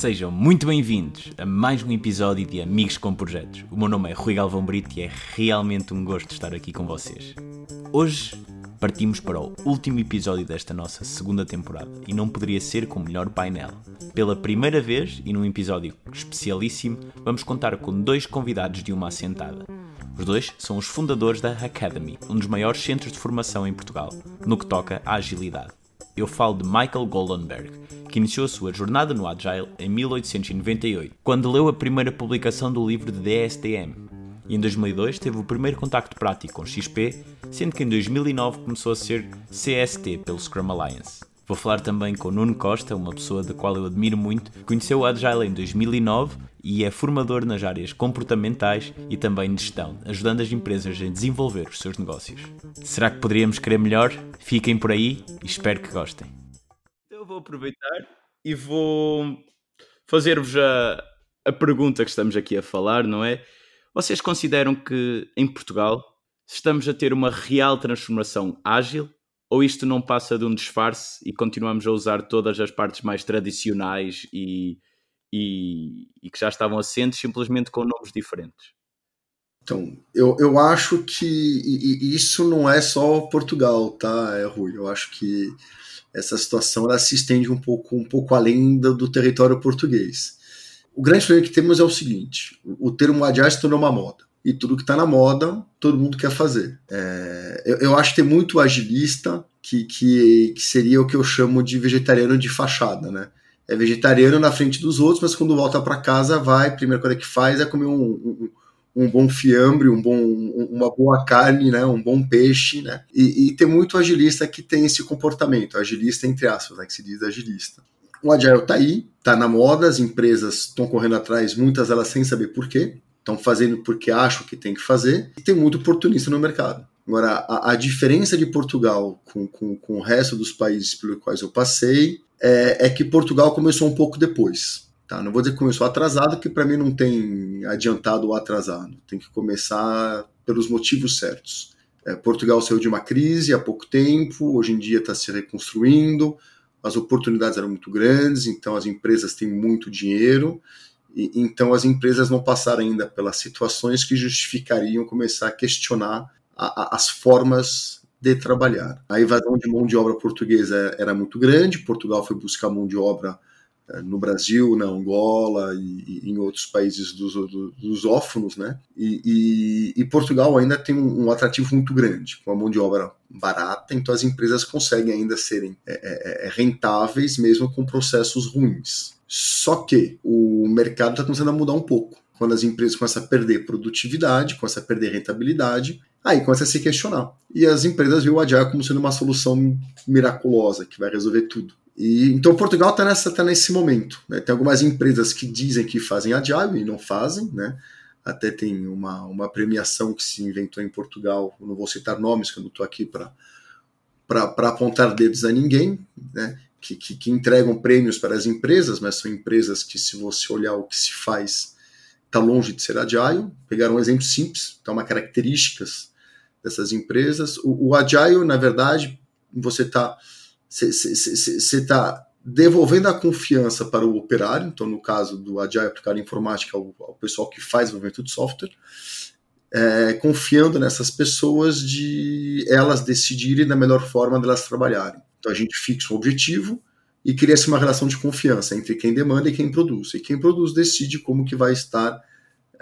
Sejam muito bem-vindos a mais um episódio de Amigos com Projetos. O meu nome é Rui Galvão Brito e é realmente um gosto estar aqui com vocês. Hoje partimos para o último episódio desta nossa segunda temporada e não poderia ser com o melhor painel. Pela primeira vez e num episódio especialíssimo, vamos contar com dois convidados de uma assentada. Os dois são os fundadores da Academy, um dos maiores centros de formação em Portugal, no que toca à agilidade. Eu falo de Michael Goldenberg, que iniciou a sua jornada no Agile em 1898, quando leu a primeira publicação do livro de DSTM. E em 2002 teve o primeiro contacto prático com XP, sendo que em 2009 começou a ser CST pelo Scrum Alliance. Vou falar também com Nuno Costa, uma pessoa da qual eu admiro muito, conheceu o Agile em 2009 e é formador nas áreas comportamentais e também de gestão, ajudando as empresas a desenvolver os seus negócios. Será que poderíamos querer melhor? Fiquem por aí e espero que gostem. Então eu vou aproveitar e vou fazer-vos a, a pergunta que estamos aqui a falar, não é? Vocês consideram que em Portugal estamos a ter uma real transformação ágil ou isto não passa de um disfarce e continuamos a usar todas as partes mais tradicionais e, e, e que já estavam assentes simplesmente com nomes diferentes? Então, eu, eu acho que isso não é só Portugal, tá, é, Rui? Eu acho que essa situação ela se estende um pouco, um pouco além do, do território português. O grande problema que temos é o seguinte: o termo agile se tornou uma moda. E tudo que está na moda, todo mundo quer fazer. É, eu, eu, acho que tem muito agilista que, que, que seria o que eu chamo de vegetariano de fachada, né? é vegetariano na frente dos outros, mas quando volta para casa vai, a primeira coisa que faz é comer um, um, um bom fiambre, um bom, uma boa carne, né, um bom peixe, né, e, e, tem muito agilista que tem esse comportamento, agilista entre aspas, né, que se diz agilista. O Agile tá aí, tá na moda, as empresas estão correndo atrás, muitas elas sem saber por quê, estão fazendo porque acham que tem que fazer, e tem muito oportunista no mercado. Agora, a, a diferença de Portugal com, com, com o resto dos países pelos quais eu passei é, é que Portugal começou um pouco depois. Tá? Não vou dizer que começou atrasado, que para mim não tem adiantado ou atrasado. Tem que começar pelos motivos certos. É, Portugal saiu de uma crise há pouco tempo, hoje em dia está se reconstruindo, as oportunidades eram muito grandes, então as empresas têm muito dinheiro, e, então as empresas não passaram ainda pelas situações que justificariam começar a questionar a, a, as formas de trabalhar. A evasão de mão de obra portuguesa era muito grande, Portugal foi buscar mão de obra no Brasil, na Angola e, e em outros países dos, dos lusófonos, né? E, e, e, Portugal ainda tem um, um, atrativo muito grande, com a mão de obra barata, então as empresas conseguem ainda serem é, é, rentáveis mesmo com processos ruins. Só que o mercado está começando a mudar um pouco. Quando as empresas começam a perder produtividade, começam a perder rentabilidade, Aí começa a se questionar. E as empresas viram o Agile como sendo uma solução miraculosa, que vai resolver tudo. E, então Portugal está nessa tá nesse momento. Né? Tem algumas empresas que dizem que fazem Agile e não fazem, né? Até tem uma, uma premiação que se inventou em Portugal, não vou citar nomes, que eu não estou aqui para apontar dedos a ninguém, né? Que, que, que, entregam prêmios para as empresas, mas são empresas que, se você olhar o que se faz, está longe de ser agile. Pegaram um exemplo simples, então uma características dessas empresas. O, o Agile, na verdade, você está você tá devolvendo a confiança para o operário, então no caso do Agile aplicado em informática, ao, ao pessoal que faz desenvolvimento de software, é, confiando nessas pessoas de elas decidirem da melhor forma delas trabalharem. Então a gente fixa um objetivo e cria-se uma relação de confiança entre quem demanda e quem produz. E quem produz decide como que vai estar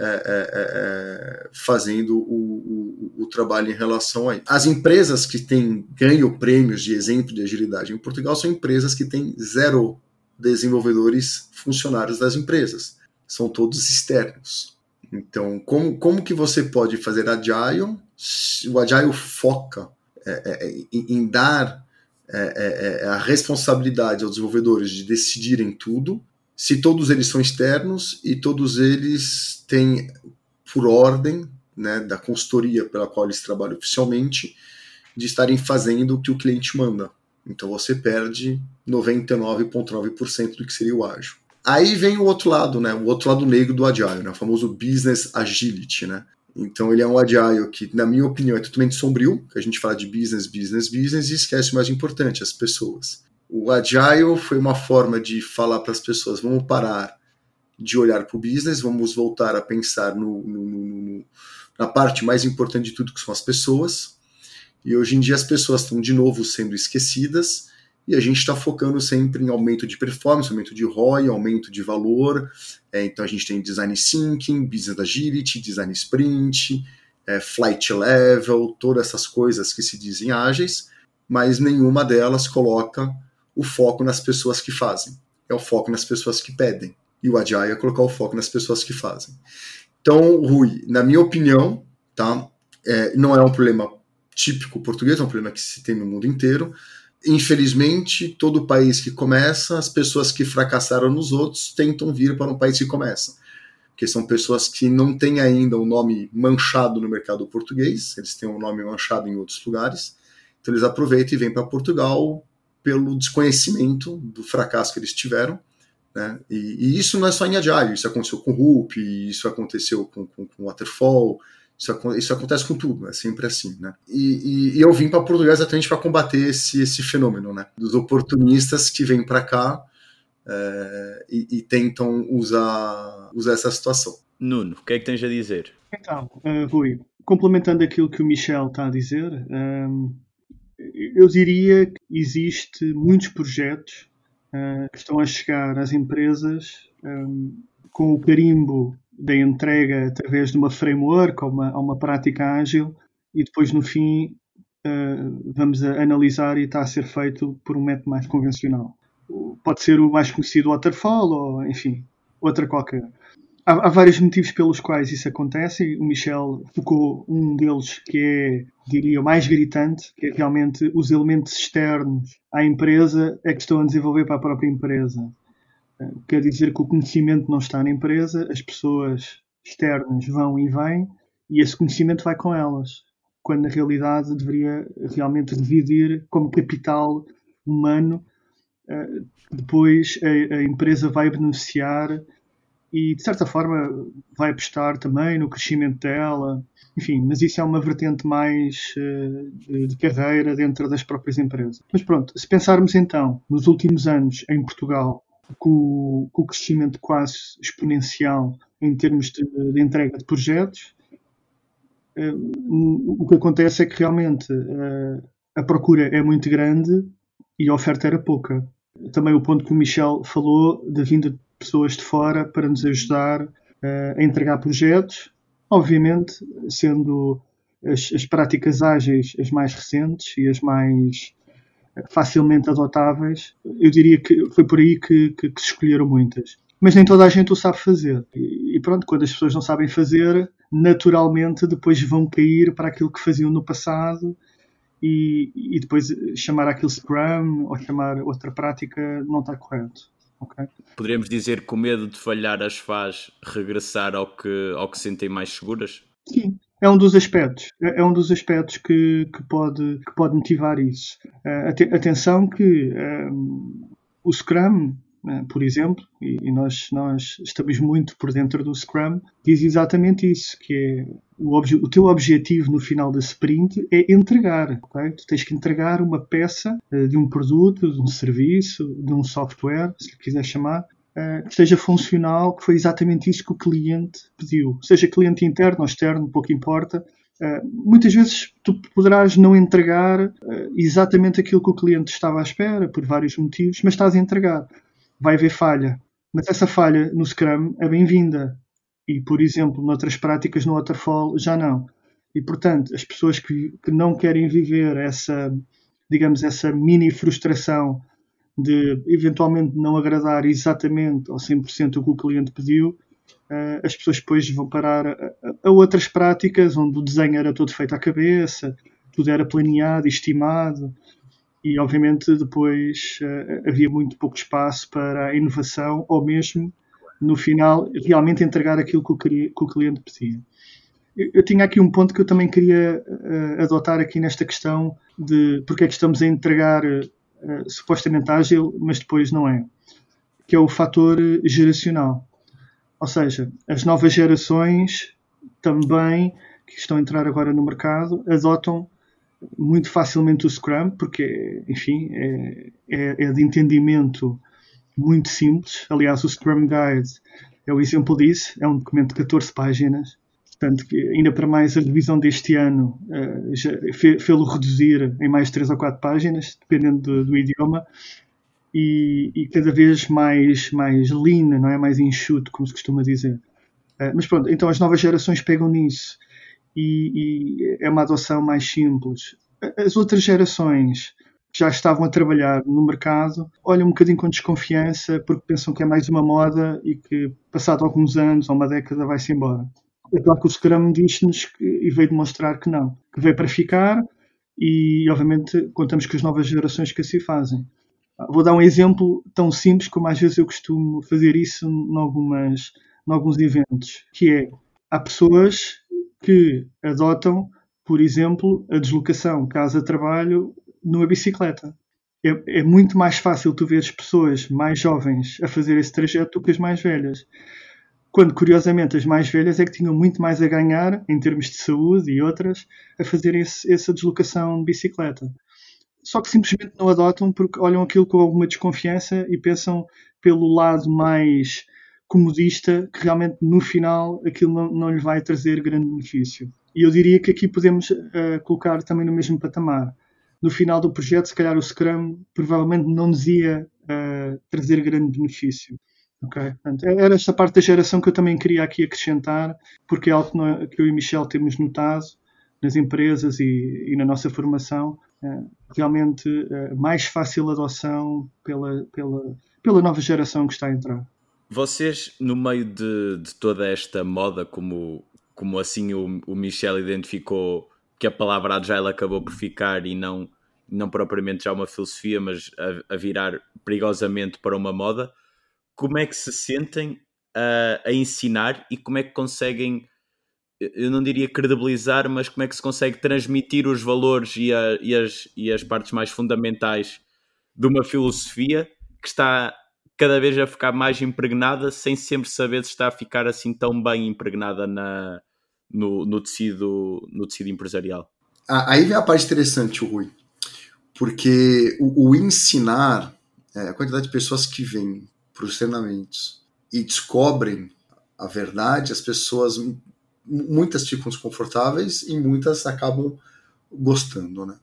é, é, é, é, fazendo o, o, o, trabalho em relação a isso. As empresas que têm ganho prêmios de exemplo de agilidade em Portugal são empresas que têm zero desenvolvedores funcionários das empresas. São todos externos. Então, como, como que você pode fazer Agile? O Agile foca é, é, em, em, dar a responsabilidade aos desenvolvedores de decidirem tudo se todos eles são externos e todos eles têm, por ordem né, da consultoria pela qual eles trabalham oficialmente, de estarem fazendo o que o cliente manda. Então você perde 99,9% do que seria o ágil. Aí vem o outro lado, né? O outro lado negro do Agile, né? O famoso Business Agility, né? Então ele é um Agile que, na minha opinião, é totalmente sombrio, que a gente fala de business, business, business e esquece o mais importante, as pessoas. O Agile foi uma forma de falar para as pessoas, vamos parar de olhar para o business, vamos voltar a pensar no, no, no, na parte mais importante de tudo, que são as pessoas. E hoje em dia as pessoas estão de novo sendo esquecidas e a gente está focando sempre em aumento de performance, aumento de ROI, aumento de valor. É, então a gente tem design thinking, business agility, design sprint, é, flight level, todas essas coisas que se dizem ágeis, mas nenhuma delas coloca o foco nas pessoas que fazem. É o foco nas pessoas que pedem e o Agile é colocar o foco nas pessoas que fazem. Então, Rui, na minha opinião, tá, é, não é um problema típico português, é um problema que se tem no mundo inteiro. Infelizmente, todo país que começa, as pessoas que fracassaram nos outros tentam vir para um país que começa. Porque são pessoas que não têm ainda o um nome manchado no mercado português, eles têm um nome manchado em outros lugares. Então, eles aproveitam e vêm para Portugal pelo desconhecimento do fracasso que eles tiveram né? E, e, isso não é só em Agile, isso aconteceu com Hoop, isso aconteceu com, com, com Waterfall, isso, isso, acontece com tudo, é sempre assim, né? E, e, e eu vim para Portugal exatamente para combater esse, esse fenômeno, né? Dos oportunistas que vêm para cá é, e, e, tentam usar, usar essa situação. Nuno, o que é que tens a dizer? Então, uh, Rui, complementando aquilo que o Michel está a dizer, um, ehm, eu diria que existe muitos projetos uh, que estão a chegar às empresas um, com o carimbo da entrega através de uma framework ou uma, uma prática ágil e depois no fim uh, vamos analisar e está a ser feito por um método mais convencional. Pode ser o mais conhecido waterfall ou enfim, outra qualquer há, há, vários motivos pelos quais isso acontece. O Michel focou um deles que é, diria, o mais gritante, que é realmente os elementos externos à empresa é que estão a desenvolver para a própria empresa. Eh, quer dizer que o conhecimento não está na empresa, as pessoas externas vão e vêm e esse conhecimento vai com elas, quando na realidade deveria realmente dividir como capital humano. Eh, depois a, a empresa vai beneficiar e de certa forma vai apostar também no crescimento dela. Enfim, mas isso é uma vertente mais uh, de carreira dentro das próprias empresas. Mas pronto, se pensarmos então nos últimos anos em Portugal, com, com o crescimento quase exponencial em termos de, de entrega de projetos, uh, o que acontece é que realmente uh, a procura é muito grande e a oferta era pouca. Também o ponto que o Michel falou da vinda de pessoas de fora para nos ajudar uh, a entregar projetos, obviamente sendo as, as, práticas ágeis as mais recentes e as mais eh, facilmente adotáveis, eu diria que foi por aí que, que, que se escolheram muitas. Mas nem toda a gente o sabe fazer. E, e pronto, quando as pessoas não sabem fazer, naturalmente depois vão cair para aquilo que faziam no passado e, e, depois chamar aquilo Scrum ou chamar outra prática não está correto. Okay. Poderíamos dizer que o medo de falhar as faz regressar ao que, ao que sentem mais seguras? Sim, é um dos aspectos, é, é um dos aspectos que, que, pode, que pode motivar isso. Uh, atenção que um, o Scrum por exemplo, e, nós, nós estamos muito por dentro do Scrum, diz exatamente isso, que é o, o teu objetivo no final da sprint é entregar? Tu tens que entregar uma peça uh, de um produto, de um serviço, de um software, se lhe quiser chamar, uh, que esteja funcional, que foi exatamente isso que o cliente pediu. Seja cliente interno ou externo, pouco importa, Uh, muitas vezes tu poderás não entregar exatamente aquilo que o cliente estava à espera, por vários motivos, mas estás a entregar vai haver falha. Mas essa falha no Scrum é bem-vinda. E, por exemplo, noutras práticas no Waterfall já não. E, portanto, as pessoas que, que não querem viver essa, digamos, essa mini frustração de eventualmente não agradar exatamente ao 100% o que o cliente pediu, uh, as pessoas depois vão parar a, outras práticas onde o desenho era todo feito à cabeça, tudo era planeado, estimado, e obviamente depois uh, havia muito pouco espaço para a inovação ou mesmo no final realmente entregar aquilo que o, que o cliente pedia. Eu, eu, tinha aqui um ponto que eu também queria uh, adotar aqui nesta questão de porque é que estamos a entregar uh, supostamente ágil, mas depois não é. que é o fator geracional. Ou seja, as novas gerações também, que estão a entrar agora no mercado, adotam muito facilmente o Scrum, porque, enfim, é, é, é de entendimento muito simples. Aliás, o Scrum Guide é o exemplo disso. É um documento de 14 páginas. Portanto, ainda para mais a revisão deste ano uh, fê-lo reduzir em mais 3 ou 4 páginas, dependendo do, do idioma, e, e, cada vez mais, mais lean, não é? mais enxuto, como se costuma dizer. Uh, mas pronto, então as novas gerações pegam nisso e, e é uma adoção mais simples. As outras gerações que já estavam a trabalhar no mercado olham um bocadinho com desconfiança porque pensam que é mais uma moda e que, passado alguns anos ou uma década, vai-se embora. É claro que o Scrum diz-nos e veio demonstrar que não, que veio para ficar e, obviamente, contamos com as novas gerações que assim fazem. Vou dar um exemplo tão simples como às vezes eu costumo fazer isso em, algumas, em alguns eventos, que é, há pessoas que adotam, por exemplo, a deslocação casa-trabalho numa bicicleta. É, é, muito mais fácil tu ver as pessoas mais jovens a fazer esse trajeto do que as mais velhas. Quando, curiosamente, as mais velhas é que tinham muito mais a ganhar, em termos de saúde e outras, a fazer esse, essa deslocação de bicicleta. Só que simplesmente não adotam porque olham aquilo com alguma desconfiança e pensam pelo lado mais comodista que realmente no final aquilo não, não lhe vai trazer grande benefício. E eu diria que aqui podemos uh, colocar também no mesmo patamar. No final do projeto, se calhar o Scrum provavelmente não nos ia uh, trazer grande benefício. Okay? Portanto, é, era esta parte da geração que eu também queria aqui acrescentar, porque é algo que, que eu e Michel temos notado nas empresas e, e na nossa formação, é, realmente mais fácil adoção pela, pela, pela nova geração que está a entrar. Vocês, no meio de, de toda esta moda, como, como assim o, o Michel identificou que a palavra agile acabou por ficar e não, não propriamente já uma filosofia, mas a, a virar perigosamente para uma moda, como é que se sentem a, a ensinar e como é que conseguem eu não diria credibilizar, mas como é que se consegue transmitir os valores e, a, e, as, e as partes mais fundamentais de uma filosofia que está cada vez a ficar mais impregnada sem sempre saber se está a ficar assim tão bem impregnada na, no, no, tecido, no tecido empresarial. Aí vem a parte interessante, Rui, porque o, o ensinar, é, a quantidade de pessoas que vêm para os treinamentos e descobrem a verdade, as pessoas, muitas ficam desconfortáveis e muitas acabam gostando, né?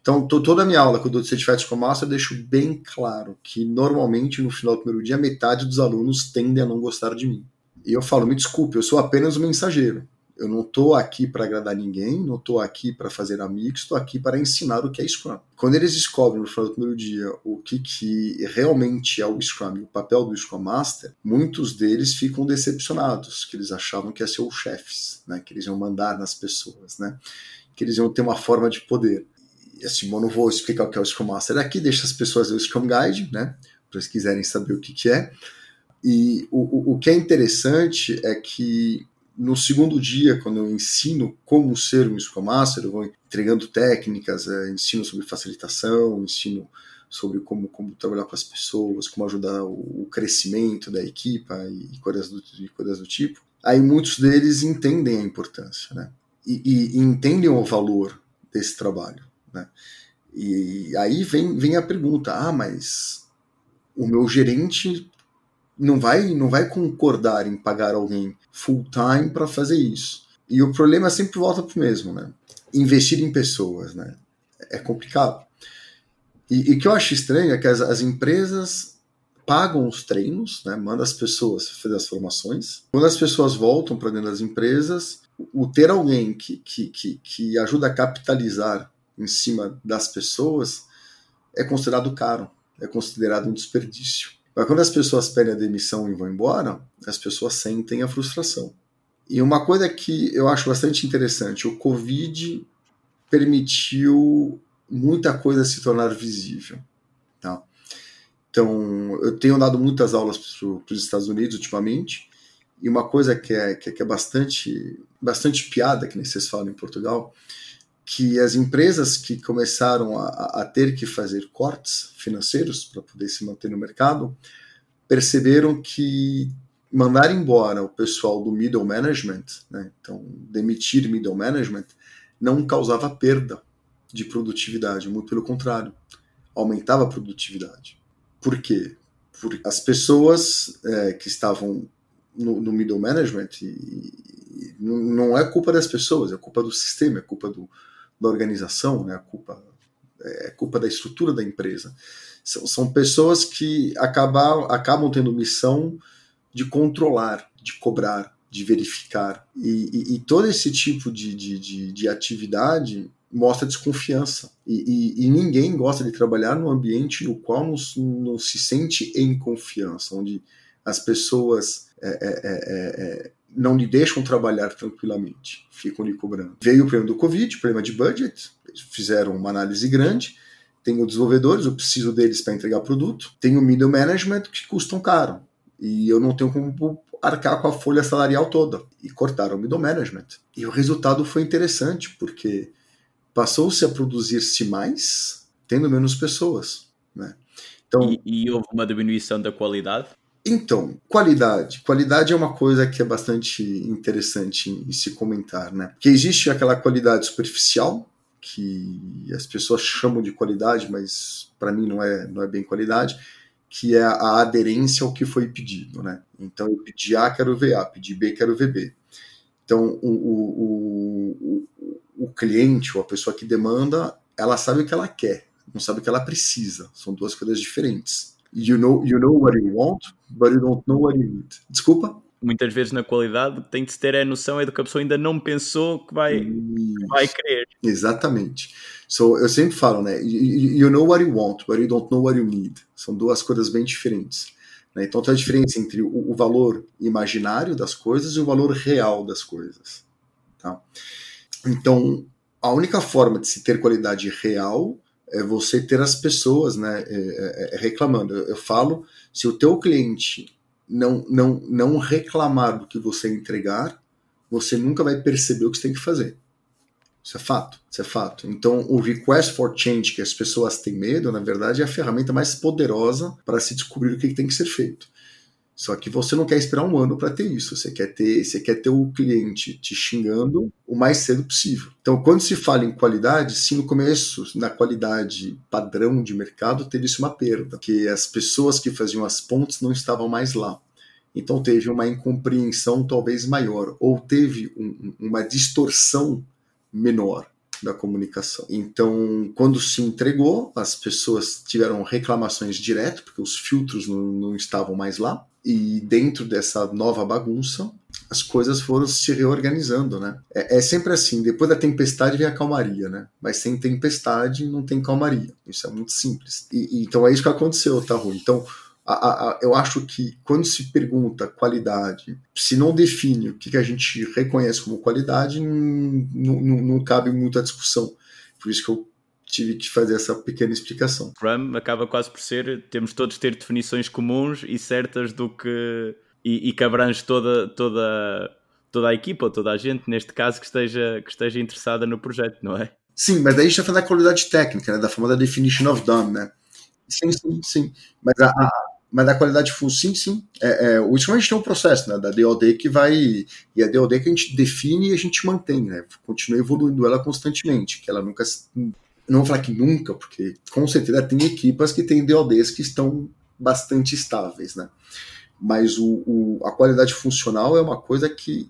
Então, toda a minha aula, quando eu dou Certified Scrum Master, eu deixo bem claro que, normalmente, no final do primeiro dia, metade dos alunos tendem a não gostar de mim. E eu falo, me desculpe, eu sou apenas um mensageiro. Eu não estou aqui para agradar ninguém, não estou aqui para fazer amigos, estou aqui para ensinar o que é Scrum. Quando eles descobrem no final do primeiro dia o que, que realmente é o Scrum, o papel do Scrum Master, muitos deles ficam decepcionados, que eles achavam que ia ser os chefes, né, que eles iam mandar nas pessoas, né, que eles iam ter uma forma de poder assim, eu não vou explicar o que é o Scrum Master aqui, deixa as pessoas ver o Scrum Guide, né? Para eles quiserem saber o que, que é. E o, o, o que é interessante é que no segundo dia, quando eu ensino como ser um Scrum Master, eu vou entregando técnicas, é, ensino sobre facilitação, ensino sobre como, como trabalhar com as pessoas, como ajudar o, o crescimento da equipa e, e, coisas do, e coisas do tipo. Aí muitos deles entendem a importância, né? E, e, entendem o valor desse trabalho. Né? E aí vem, vem a pergunta: ah, mas o meu gerente não vai, não vai concordar em pagar alguém full time para fazer isso. E o problema sempre volta para o mesmo, né? Investir em pessoas, né? É complicado. E, o que eu acho estranho é que as, as empresas pagam os treinos, né? Manda as pessoas fazer as formações. Quando as pessoas voltam para dentro das empresas, o ter alguém que, que, que, que ajuda a capitalizar em cima das pessoas é considerado caro, é considerado um desperdício. Mas quando as pessoas pedem a demissão e vão embora, as pessoas sentem a frustração. E uma coisa que eu acho bastante interessante, o Covid permitiu muita coisa se tornar visível. Tá? Então, eu tenho dado muitas aulas para os Estados Unidos ultimamente, e uma coisa que é, que é, bastante, bastante piada, que nem vocês falam em Portugal, que as empresas que começaram a, a ter que fazer cortes financeiros para poder se manter no mercado perceberam que mandar embora o pessoal do middle management, né, então demitir middle management, não causava perda de produtividade, muito pelo contrário, aumentava a produtividade. Por quê? Porque as pessoas é, que estavam no, no, middle management, e, não é culpa das pessoas, é culpa do sistema, é culpa do, da organização, né? a culpa, é culpa da estrutura da empresa. São, são pessoas que acabam, acabam tendo missão de controlar, de cobrar, de verificar. E, e, e todo esse tipo de, de, de, de atividade mostra desconfiança. E, e, e, ninguém gosta de trabalhar num ambiente no qual não, não se sente em confiança, onde as pessoas é, é, é, é, não lhe deixam trabalhar tranquilamente, ficam lhe cobrando. Veio o problema do Covid, problema de budget, fizeram uma análise grande. Tem os desenvolvedores, eu preciso deles para entregar produto. Tem o middle management que custam caro. E eu não tenho como arcar com a folha salarial toda. E cortaram o middle management. E o resultado foi interessante, porque passou-se a produzir-se mais, tendo menos pessoas. Né? Então, e, e, houve uma diminuição da qualidade? Então, qualidade. Qualidade é uma coisa que é bastante interessante em, em se comentar, né? Que existe aquela qualidade superficial, que as pessoas chamam de qualidade, mas para mim não é, não é bem qualidade, que é a aderência ao que foi pedido, né? Então eu pedi A, quero VA, pedi B, quero VB. Então o, o, o, o cliente ou a pessoa que demanda, ela sabe o que ela quer, não sabe o que ela precisa. São duas coisas diferentes. You know, you know what you want, but you don't know what you need. Desculpa? Muitas vezes na qualidade tem de se ter a noção é do que a pessoa ainda não pensou que vai, que vai querer. Exatamente. So, eu sempre falo, né? You, you know what you want, but you don't know what you need. São duas coisas bem diferentes. Né? Então tem a diferença entre o, o, valor imaginário das coisas e o valor real das coisas. Tá? Então, a única forma de se ter qualidade real é você ter as pessoas né, é, é, é, reclamando. Eu, eu, falo, se o teu cliente não, não, não reclamar do que você entregar, você nunca vai perceber o que você tem que fazer. Isso é fato, isso é fato. Então, o request for change que as pessoas têm medo, na verdade, é a ferramenta mais poderosa para se descobrir o que tem que ser feito. Só que você não quer esperar um ano para ter isso. Você quer ter, você quer ter o cliente te xingando o mais cedo possível. Então, quando se fala em qualidade, sim, no começo, na qualidade padrão de mercado, teve-se uma perda, que as pessoas que faziam as pontes não estavam mais lá. Então, teve uma incompreensão talvez maior, ou teve um, uma distorção menor da comunicação. Então, quando se entregou, as pessoas tiveram reclamações direto, porque os filtros não, não estavam mais lá. E dentro dessa nova bagunça, as coisas foram se reorganizando, né? É, é, sempre assim, depois da tempestade vem a calmaria, né? Mas sem tempestade não tem calmaria. Isso é muito simples. E, e então é isso que aconteceu, tá, Rui? Então, a, a, eu acho que quando se pergunta qualidade, se não define o que, que a gente reconhece como qualidade, não, não, não cabe muita discussão. Por isso que eu tive que fazer essa pequena explicação. Scrum acaba quase por ser, temos todos ter definições comuns e certas do que. e, e que abrange toda, toda, toda a equipa, toda a gente, neste caso, que esteja, que esteja interessada no projeto, não é? Sim, mas daí a gente está falando da qualidade técnica, né, da famosa definition of done, né? Sim, sim, sim. Mas a, a mas a qualidade full, sim, sim. É, é, o Scrum a gente tem um processo né, da DOD que vai. E a DOD que a gente define e a gente mantém, né? Continua evoluindo ela constantemente, que ela nunca não vou falar que nunca, porque com certeza tem equipas que têm DODs que estão bastante estáveis, né? Mas o, o a qualidade funcional é uma coisa que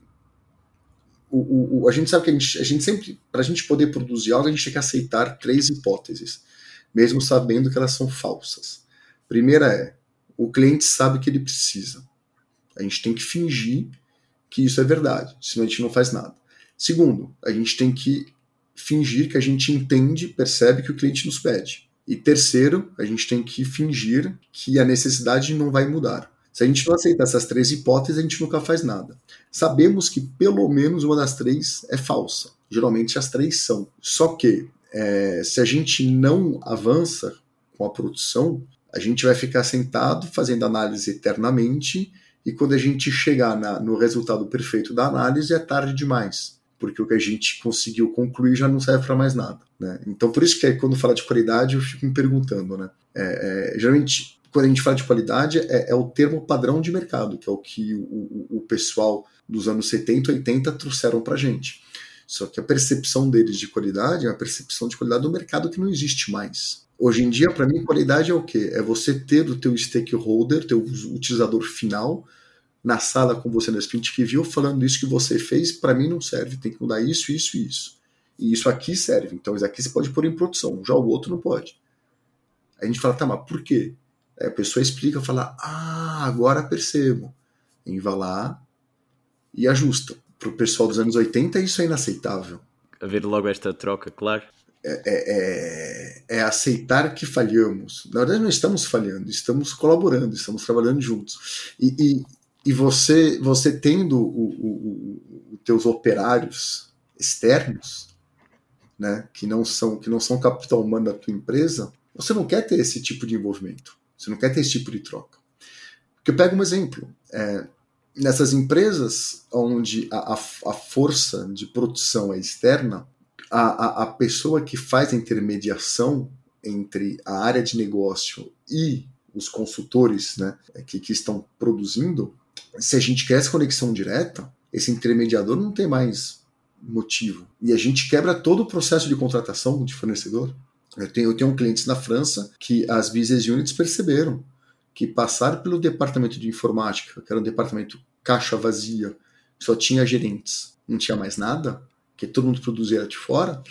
o, o, a gente sabe que a gente, a gente sempre, para a gente poder produzir algo, a gente tem que aceitar três hipóteses, mesmo sabendo que elas são falsas. Primeira é, o cliente sabe que ele precisa. A gente tem que fingir que isso é verdade, senão a gente não faz nada. Segundo, a gente tem que fingir que a gente entende, percebe que o cliente nos pede. E terceiro, a gente tem que fingir que a necessidade não vai mudar. Se a gente não aceitar essas três hipóteses, a gente nunca faz nada. Sabemos que pelo menos uma das três é falsa. Geralmente as três são. Só que é, se a gente não avança com a produção, a gente vai ficar sentado fazendo análise eternamente e quando a gente chegar na, no resultado perfeito da análise é tarde demais porque o que a gente conseguiu concluir já não serve para mais nada. Né? Então, por isso que quando fala de qualidade, eu fico me perguntando, né? É, é, geralmente, quando a gente fala de qualidade, é, é o termo padrão de mercado, que é o que o, o pessoal dos anos 70, 80 trouxeram para gente. Só que a percepção deles de qualidade é a percepção de qualidade do mercado que não existe mais. Hoje em dia, para mim, qualidade é o quê? É você ter o teu stakeholder, teu utilizador final, na sala com você na sprint que viu falando isso que você fez, para mim não serve, tem que mudar isso, isso e isso. E isso aqui serve, então isso aqui você pode pôr em produção, já o outro não pode. Aí a gente fala, tá, mas por quê? Aí a pessoa explica, fala, ah, agora percebo. E vai lá e ajusta. Para o pessoal dos anos 80 isso é inaceitável. Haver logo esta troca, claro. É, é, é, é, aceitar que falhamos. Na verdade, não estamos falhando, estamos colaborando, estamos trabalhando juntos. E, e, e você, você tendo os teus operários externos, né, que não são que não são capital humano da tua empresa, você não quer ter esse tipo de envolvimento. Você não quer ter esse tipo de troca. Porque eu pego um exemplo. É, nessas empresas onde a, a, a, força de produção é externa, a, a, a pessoa que faz a intermediação entre a área de negócio e os consultores né, que, que estão produzindo, se a gente quer essa conexão direta, esse intermediador não tem mais motivo. E a gente quebra todo o processo de contratação de fornecedor. Eu tenho, eu tenho clientes na França que as business units perceberam que passaram pelo departamento de informática, que era um departamento caixa vazia, só tinha gerentes, não tinha mais nada, que todo mundo produzia de fora,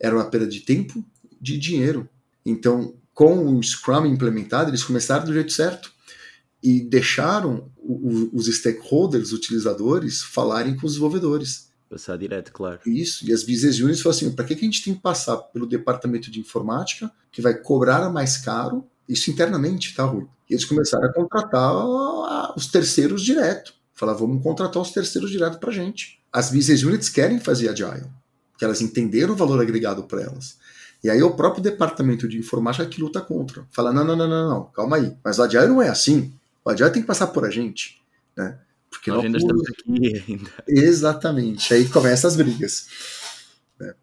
era uma perda de tempo, de dinheiro. Então, com o Scrum implementado, eles começaram do jeito certo e deixaram os stakeholders, utilizadores, falarem com os desenvolvedores. Passar direto, claro. Isso, e as business units falaram assim, para que, que a gente tem que passar pelo departamento de informática, que vai cobrar mais caro, isso internamente, tá, Rui? E eles começaram a contratar os terceiros direto. Falar, vamos contratar os terceiros direto para gente. As business units querem fazer agile, que elas entenderam o valor agregado para elas. E aí o próprio departamento de informática que luta contra. Fala, não, não, não, não, não, calma aí. Mas o agile não é assim. O agile tem que passar por a gente, né? Porque nós ainda estamos aqui ainda. Exatamente. Aí começam as brigas. Né?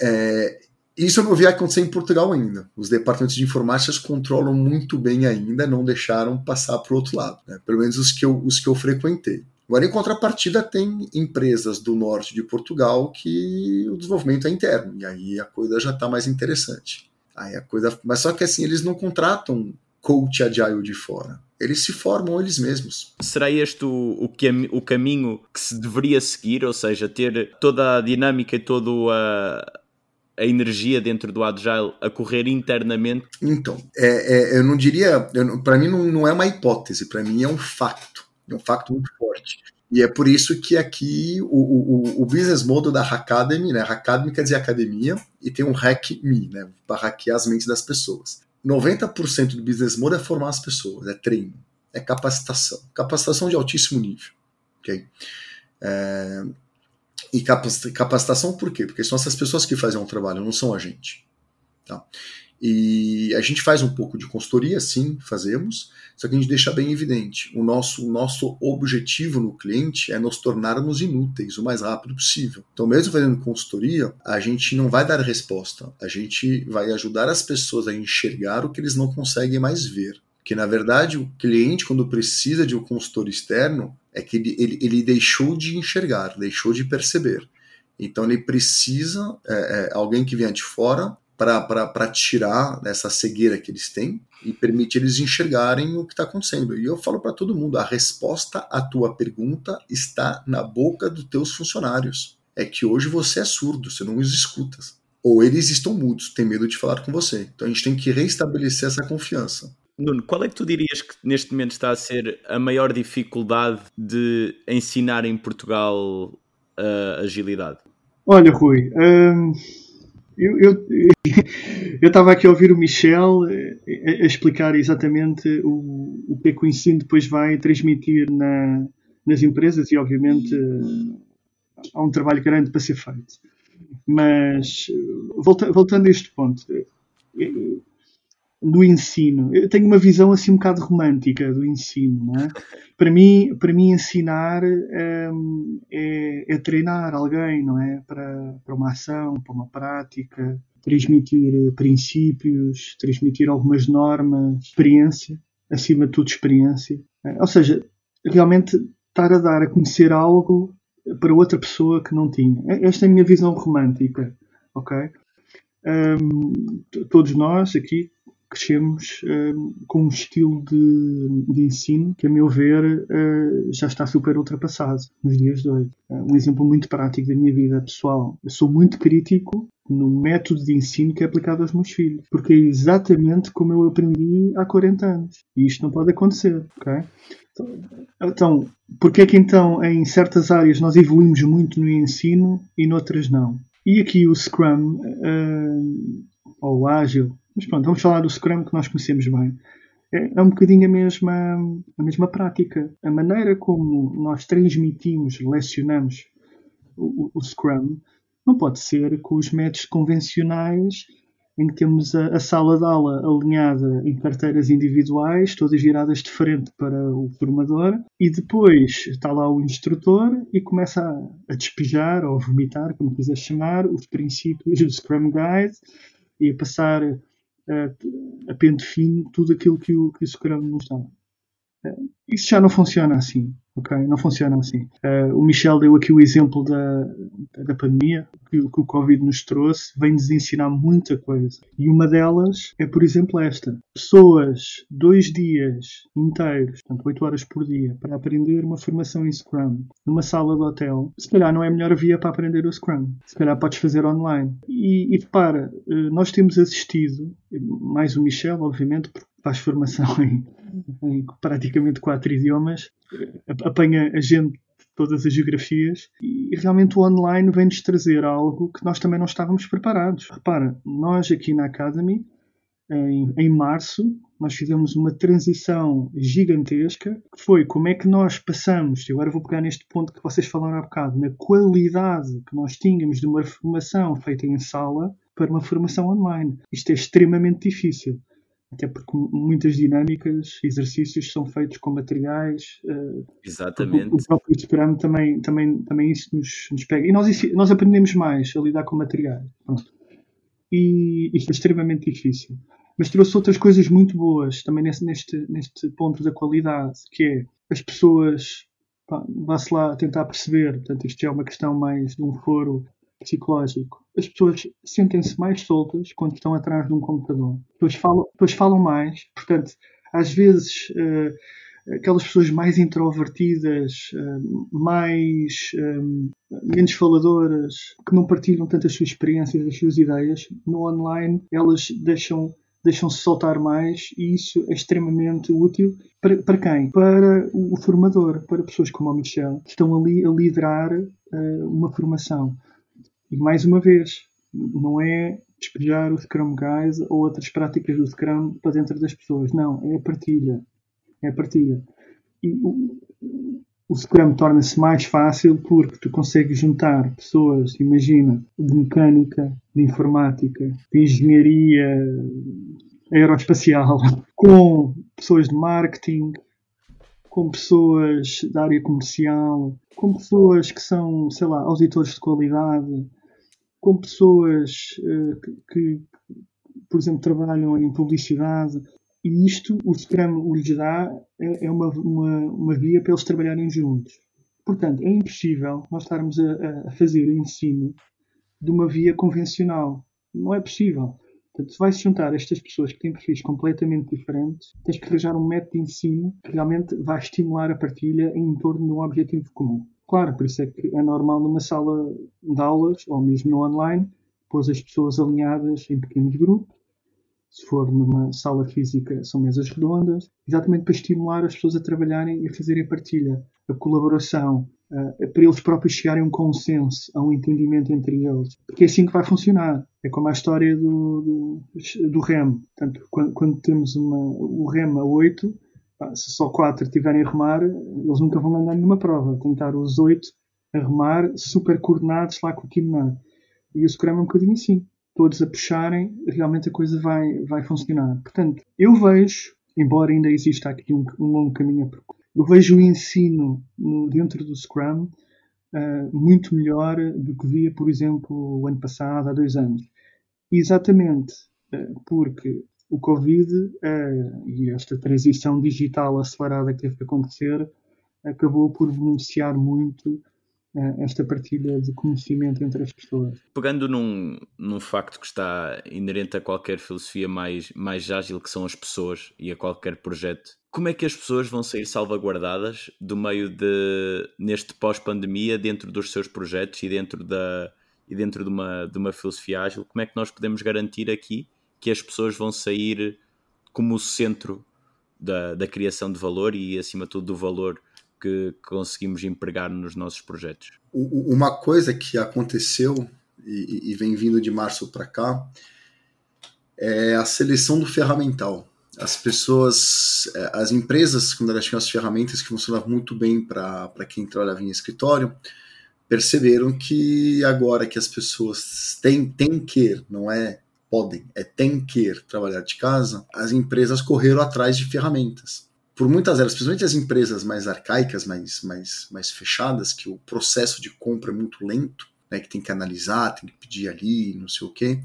É, isso eu não vi acontecer em Portugal ainda. Os departamentos de informática controlam muito bem ainda, não deixaram passar para o outro lado. Né? Pelo menos os que, eu, os que eu frequentei. Agora, em contrapartida, tem empresas do norte de Portugal que o desenvolvimento é interno, e aí a coisa já está mais interessante. Aí a coisa, mas só que assim, eles não contratam coach agile de fora. Eles se formam eles mesmos. Será este o, o, o caminho que se deveria seguir? Ou seja, ter toda a dinâmica e toda a, a energia dentro do Agile a correr internamente? Então, é, é, eu não diria, para mim não, não é uma hipótese, para mim é um facto, é um facto muito forte. E é por isso que aqui o, o, o business model da Hackademy, né? Hackademy quer dizer academia, e tem um Hack Me, né? Para hackear as mentes das pessoas. 90% do business model é formar as pessoas, é treino, é capacitação. Capacitação de altíssimo nível. Okay? É, e capacitação por quê? Porque são essas pessoas que fazem o trabalho, não são a gente. Tá? E a gente faz um pouco de consultoria, sim, fazemos, só que a gente deixa bem evidente: o nosso, o nosso objetivo no cliente é nos tornarmos inúteis o mais rápido possível. Então, mesmo fazendo consultoria, a gente não vai dar resposta, a gente vai ajudar as pessoas a enxergar o que eles não conseguem mais ver. Que na verdade o cliente, quando precisa de um consultor externo, é que ele, ele, ele deixou de enxergar, deixou de perceber. Então ele precisa é, é, alguém que venha de fora para tirar essa cegueira que eles têm e permitir eles enxergarem o que está acontecendo. E eu falo para todo mundo: a resposta à tua pergunta está na boca dos teus funcionários. É que hoje você é surdo, você não os escuta. Ou eles estão mudos, têm medo de falar com você. Então a gente tem que restabelecer essa confiança. Nuno, qual é que tu dirias que neste momento está a ser a maior dificuldade de ensinar em Portugal a agilidade? Olha, Rui, hum, eu estava aqui a ouvir o Michel eh, a, a explicar exatamente o, o que é que o ensino depois vai transmitir na, nas empresas e, obviamente, há um trabalho grande para ser feito. Mas, volta, voltando a este ponto, do ensino. Eu tenho uma visão assim um bocado romântica do ensino, não é? Para mim, para mim ensinar um, é, é, treinar alguém, não é? Para, para uma ação, para uma prática. transmitir princípios, transmitir algumas normas, experiência, acima de tudo experiência. Ou seja, realmente estar a dar a conhecer algo para outra pessoa que não tinha. Esta é a minha visão romântica, ok? Um, todos nós aqui crescemos uh, com um estilo de, de, ensino que, a meu ver, uh, já está super ultrapassado nos dias de hoje. Uh, um exemplo muito prático da minha vida pessoal. Eu sou muito crítico no método de ensino que é aplicado aos meus filhos, porque é exatamente como eu aprendi há 40 anos. E isto não pode acontecer, ok? Então, porque é que então em certas áreas nós evoluímos muito no ensino e noutras não? E aqui o Scrum, ou Ágil, mas pronto, vamos falar do Scrum que nós conhecemos bem. É, é um bocadinho a mesma, a mesma prática. A maneira como nós transmitimos, lecionamos o, o Scrum não pode ser com os métodos convencionais em que temos a, a, sala de aula alinhada em carteiras individuais, todas viradas de frente para o formador, e depois está lá o instrutor e começa a, a despejar ou vomitar, como quiser chamar, os princípios do Scrum Guide e passar a pente fino tudo aquilo que o, que o Scrum nos dá. Isso já não funciona assim, ok? Não funciona assim. Uh, o Michel deu aqui o exemplo da, da pandemia, que, que o Covid nos trouxe, vem-nos ensinar muita coisa. E uma delas é, por exemplo, esta. Pessoas, dois dias inteiros, portanto, oito horas por dia, para aprender uma formação em Scrum, numa sala de hotel, se calhar não é a melhor via para aprender o Scrum. Se calhar podes fazer online. E, e repara, uh, nós temos assistido, mais o Michel, obviamente, porque faz formação em, em praticamente quatro idiomas, apanha a gente de todas as geografias e realmente o online vem-nos trazer algo que nós também não estávamos preparados. Repara, nós aqui na Academy, em, em março, nós fizemos uma transição gigantesca, que foi como é que nós passamos, e agora vou pegar neste ponto que vocês falaram há bocado, na qualidade que nós tínhamos de uma formação feita em sala para uma formação online. Isto é extremamente difícil até porque muitas dinâmicas, exercícios são feitos com materiais. Uh, Exatamente. O, o, próprio Scrum também, também, também isso nos, nos pega. E nós, nós aprendemos mais a lidar com materiais. Pronto. E isto é extremamente difícil. Mas trouxe outras coisas muito boas também neste, neste, neste ponto da qualidade, que é as pessoas vá-se lá tentar perceber, portanto, isto já é uma questão mais de um foro psicológico. As pessoas sentem-se mais soltas quando estão atrás de um computador. Depois falam, depois falam mais, portanto, às vezes uh, aquelas pessoas mais introvertidas, uh, mais um, menos faladoras, que não partilham tanto as suas experiências, as suas ideias, no online elas deixam deixam-se soltar mais e isso é extremamente útil para, para quem? Para o formador, para pessoas como o Michel, que estão ali a liderar uma formação. E mais uma vez, não é despejar o Scrum Guys ou outras práticas do Scrum para dentro das pessoas. Não, é a partilha. É a partilha. E o, o Scrum torna-se mais fácil porque tu consegues juntar pessoas, imagina, de mecânica, de informática, de engenharia aeroespacial, com pessoas de marketing, com pessoas da área comercial, com pessoas que são, sei lá, auditores de qualidade, com pessoas uh, que, que, por exemplo, trabalham em publicidade. E isto, o Scrum lhes dá, é, é uma, uma, uma via para eles trabalharem juntos. Portanto, é impossível nós estarmos a, a fazer ensino de uma via convencional. Não é possível. Portanto, se vai se juntar estas pessoas que têm perfis completamente diferentes, tens que arranjar um método de ensino que realmente vai estimular a partilha em torno de um objetivo comum. Claro, por isso é que é normal numa sala de aulas, ou mesmo no online, pôs as pessoas alinhadas em pequenos grupos. Se for numa sala física, são mesas redondas, exatamente para estimular as pessoas a trabalharem e a fazerem partilha, a colaboração, para eles próprios chegarem a um consenso, a um entendimento entre eles. Porque é assim que vai funcionar. É como a história do, do, do REM. Portanto, quando, quando temos uma, o REM a 8, se só quatro tiverem a remar, eles nunca vão andar nenhuma prova. Tentar os oito a remar, super coordenados lá com o Kimnar. E o Scrum é um bocadinho assim. Todos a puxarem, realmente a coisa vai, vai funcionar. Portanto, eu vejo, embora ainda exista aqui um, um longo caminho a percorrer, eu vejo o ensino no, dentro do Scrum uh, muito melhor do que via, por exemplo, o ano passado, há dois anos. exatamente porque o Covid e esta transição digital acelerada que teve que acontecer acabou por beneficiar muito esta partilha de conhecimento entre as pessoas. Pegando num, num facto que está inerente a qualquer filosofia mais, mais ágil, que são as pessoas e a qualquer projeto, como é que as pessoas vão sair salvaguardadas do meio de, neste pós-pandemia, dentro dos seus projetos e dentro, da, e dentro de, uma, de uma filosofia ágil? Como é que nós podemos garantir aqui que as pessoas vão sair como o centro da, da criação de valor e, acima de tudo, do valor que conseguimos empregar nos nossos projetos? Uma coisa que aconteceu e, e vem vindo de março para cá é a seleção do ferramental. As pessoas, é, as empresas, quando elas tinham as ferramentas que funcionavam muito bem para quem trabalhava em escritório, perceberam que agora que as pessoas têm, têm que, não é podem, é têm que trabalhar de casa, as empresas correram atrás de ferramentas por muitas delas, principalmente as empresas mais arcaicas, mais, mais, mais fechadas, que o processo de compra é muito lento, né, que tem que analisar, tem que pedir ali, não sei o quê,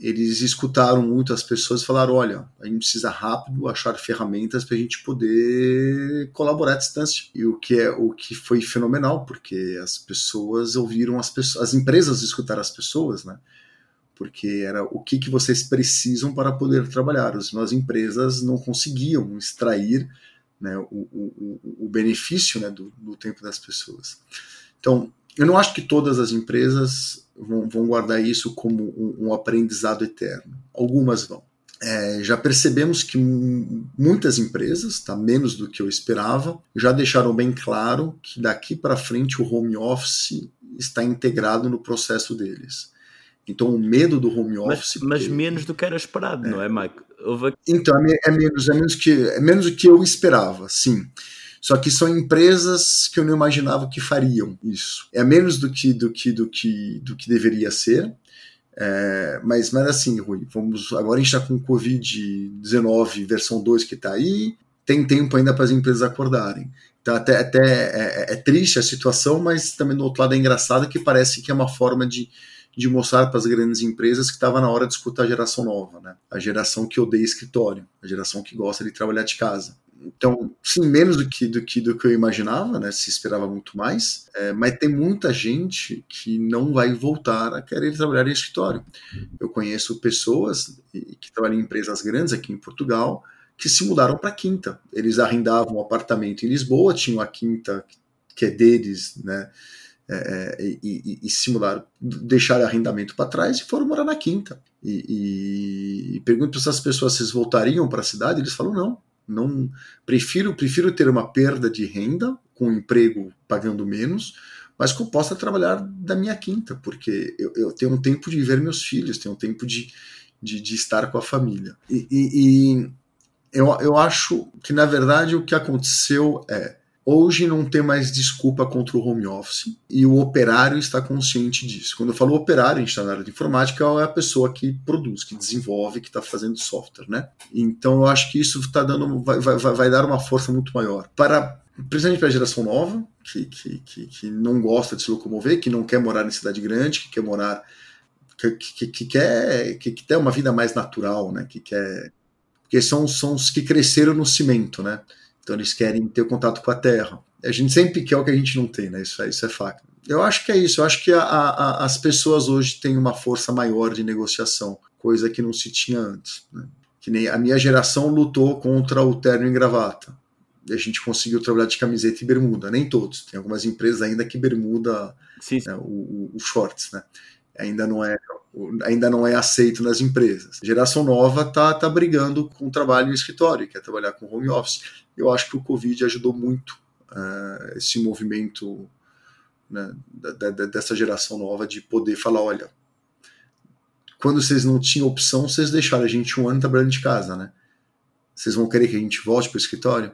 eles escutaram muito as pessoas e falaram: olha, a gente precisa rápido achar ferramentas para a gente poder colaborar à distância. E o que é o que foi fenomenal, porque as pessoas ouviram as pessoas, as empresas escutaram as pessoas, né? Porque era o que, que vocês precisam para poder trabalhar. As, as empresas não conseguiam extrair né, o, o, o, benefício né, do, do, tempo das pessoas. Então, eu não acho que todas as empresas vão, vão guardar isso como um, um aprendizado eterno. Algumas vão. É, já percebemos que muitas empresas, tá, menos do que eu esperava, já deixaram bem claro que daqui para frente o home office está integrado no processo deles. Então o medo do home office. Mas, mas menos do que era esperado, é. não é, Mike? Houve... Então é, é, menos, é menos que é menos do que eu esperava, sim. Só que são empresas que eu não imaginava que fariam isso. É menos do que do que do que do que deveria ser. É, mas, mas assim, Rui, vamos. Agora a gente está com o Covid-19 versão 2 que está aí. Tem tempo ainda para as empresas acordarem. Então, até, até é, é, triste a situação, mas também do outro lado é engraçado que parece que é uma forma de, de mostrar para as grandes empresas que estava na hora de escutar a geração nova, né? A geração que odeia escritório, a geração que gosta de trabalhar de casa. Então, sim, menos do que do que, do que eu imaginava, né? Se esperava muito mais, é, mas tem muita gente que não vai voltar a querer trabalhar em escritório. Eu conheço pessoas que trabalham em empresas grandes aqui em Portugal que se mudaram para Quinta. Eles arrendavam um apartamento em Lisboa, tinham a Quinta que é deles, né? É, é e, e, simular, deixar arrendamento para trás e foram morar na quinta. E, e, e pergunto para essas pessoas se eles voltariam para a cidade, eles falam não, não prefiro prefiro ter uma perda de renda com um emprego pagando menos, mas que eu possa trabalhar da minha quinta, porque eu, eu tenho um tempo de ver meus filhos, tenho um tempo de, de, de estar com a família. E, e eu, eu acho que, na verdade, o que aconteceu é Hoje não tem mais desculpa contra o home office e o operário está consciente disso. Quando eu falo operário, a gente está na área de informática, é a pessoa que produz, que desenvolve, que está fazendo software, né? Então eu acho que isso está dando, vai, vai, vai dar uma força muito maior para principalmente para a geração nova, que, que, que, que, não gosta de se locomover, que não quer morar em cidade grande, que quer morar, que, que, que quer, que, que tem uma vida mais natural, né? Que quer, porque são, são os que cresceram no cimento, né? Então eles querem ter contato com a Terra. A gente sempre quer o que a gente não tem, né? Isso é, isso é fato. Eu acho que é isso. Eu acho que a, a, as pessoas hoje têm uma força maior de negociação, coisa que não se tinha antes. Né? Que nem a minha geração lutou contra o terno e gravata. E a gente conseguiu trabalhar de camiseta e bermuda. Nem todos. Tem algumas empresas ainda que bermuda. Né, o, o, shorts, né? Ainda não é ainda não é aceito nas empresas. A geração nova tá, tá brigando com o trabalho em escritório, quer trabalhar com home office. Eu acho que o Covid ajudou muito uh, esse movimento né, da, da, dessa geração nova de poder falar, olha, quando vocês não tinham opção, vocês deixaram a gente um ano trabalhando de casa, né? Vocês vão querer que a gente volte para o escritório?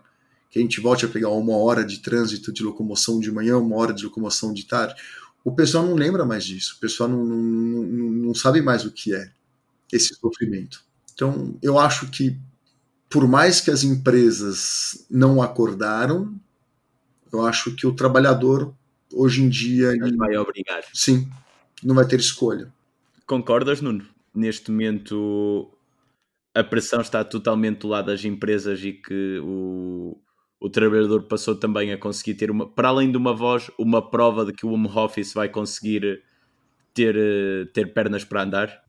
Que a gente volte a pegar uma hora de trânsito de locomoção de manhã, uma hora de locomoção de tarde? O pessoal não lembra mais disso, o pessoal não, não, não, sabe mais o que é esse sofrimento. Então, eu acho que, por mais que as empresas não acordaram, eu acho que o trabalhador, hoje em dia. Ele vai obrigar. Sim, não vai ter escolha. Concordas, Nuno? neste momento a pressão está totalmente do lado das empresas e que o, o trabalhador passou também a conseguir ter uma, para além de uma voz, uma prova de que o home office vai conseguir ter, ter pernas para andar?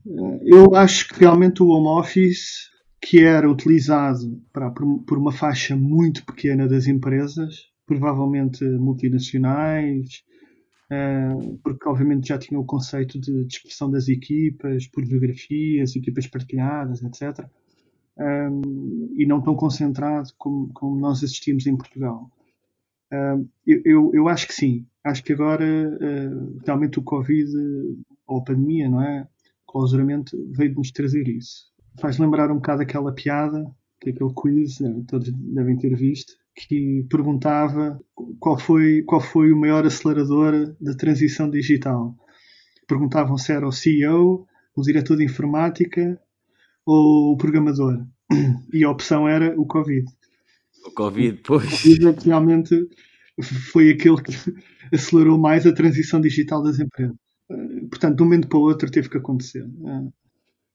Eu acho que realmente o home office, que era utilizado para, por uma faixa muito pequena das empresas, provavelmente multinacionais, Uh, porque obviamente já tinha o conceito de dispersão das equipas por geografias, equipas partilhadas, etc. Um, e não tão concentrado como, como nós assistimos em Portugal. Uh, eu, eu, eu, acho que sim. Acho que agora uh, realmente o Covid, ou a pandemia, não é? O clausuramento veio-nos trazer isso. Faz lembrar um bocado aquela piada, que é aquele quiz, né? todos devem ter visto, que perguntava qual foi, qual foi o maior acelerador da transição digital. Perguntavam se era o CEO, o diretor de informática ou o programador. E a opção era o Covid. O Covid, pois. O Covid é realmente foi aquele que acelerou mais a transição digital das empresas. Portanto, de um momento para o outro teve que acontecer.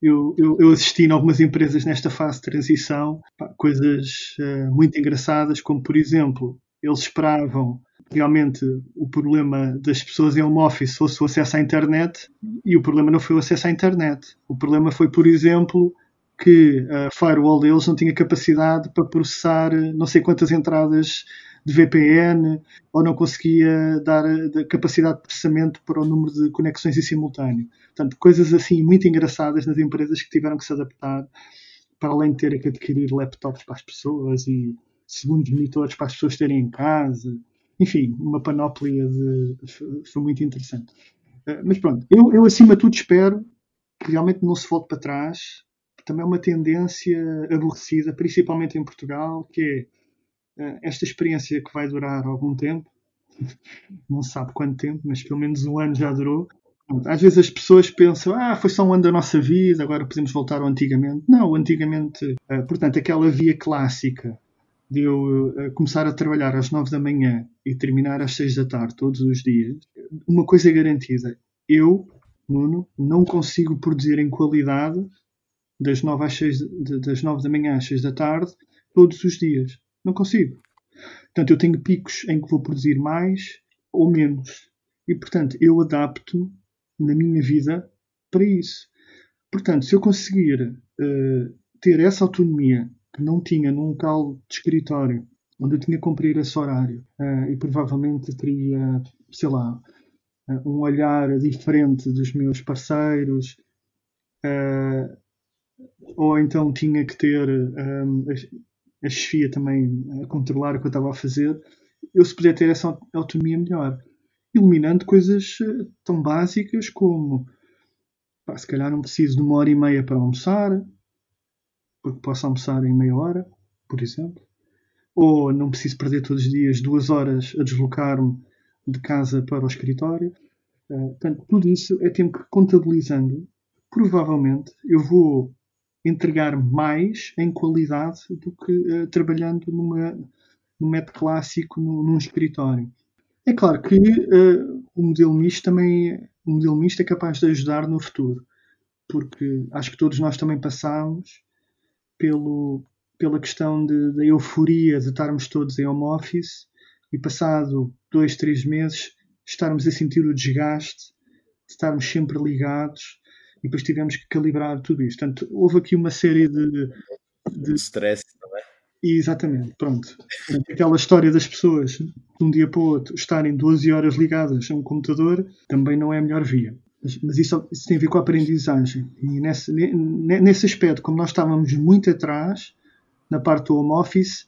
Eu, eu, eu, assisti em algumas empresas nesta fase de transição, pá, coisas uh, muito engraçadas, como por exemplo, eles esperavam realmente o problema das pessoas em home office fosse o acesso à internet e o problema não foi o acesso à internet. O problema foi, por exemplo, que a firewall deles não tinha capacidade para processar não sei quantas entradas de VPN ou não conseguia dar capacidade de processamento para o número de conexões em simultâneo. Portanto, coisas assim muito engraçadas nas empresas que tiveram que se adaptar para além de terem que adquirir laptops para as pessoas e segundos monitores para as pessoas terem em casa. Enfim, uma panóplia de. foi muito interessante. Eh, mas pronto, eu, eu acima de tudo espero que realmente não se volte para trás. Também é uma tendência aborrecida, principalmente em Portugal, que é eh, esta experiência que vai durar algum tempo, não se sabe quanto tempo, mas pelo menos um ano já durou. Às vezes as pessoas pensam, ah, foi só um ano da nossa vida, agora podemos voltar ao antigamente. Não, antigamente, eh, portanto, aquela via clássica de eu eh, começar a trabalhar às nove da manhã e terminar às seis da tarde todos os dias, uma coisa é garantida, eu, Nuno, não consigo produzir em qualidade das nove, às seis, das nove da manhã às seis da tarde todos os dias. Não consigo. Portanto, eu tenho picos em que vou produzir mais ou menos. E, portanto, eu adapto na minha vida para isso. Portanto, se eu conseguir uh, ter essa autonomia que não tinha num local de escritório, onde eu tinha que cumprir esse horário, uh, e provavelmente teria, sei lá, uh, um olhar diferente dos meus parceiros, ou então tinha que ter a chefia também a controlar o que eu estava a fazer, eu se puder ter essa autonomia melhor. Iluminando coisas eh, tão básicas como pá, se calhar não preciso de uma hora e meia para almoçar, porque posso almoçar em meia hora, por exemplo. Ou não preciso perder todos os dias duas horas a deslocar-me de casa para o escritório. Uh, portanto, tudo isso é tempo que contabilizando, provavelmente eu vou entregar mais em qualidade do que uh, trabalhando numa, num método clássico num, num escritório. É claro que uh, o modelo misto também o modelo misto é capaz de ajudar no futuro, porque acho que todos nós também passamos pelo, pela questão da euforia de estarmos todos em home office e passado dois, três meses estarmos a sentir o desgaste de estarmos sempre ligados e depois tivemos que calibrar tudo isto. Portanto, houve aqui uma série de. de... stress também. Exatamente, pronto. Aquela história das pessoas de um dia para o outro estarem 12 horas ligadas a um computador também não é a melhor via. Mas, mas isso, isso, tem a ver com a aprendizagem. E nesse, nesse aspecto, como nós estávamos muito atrás, na parte do home office,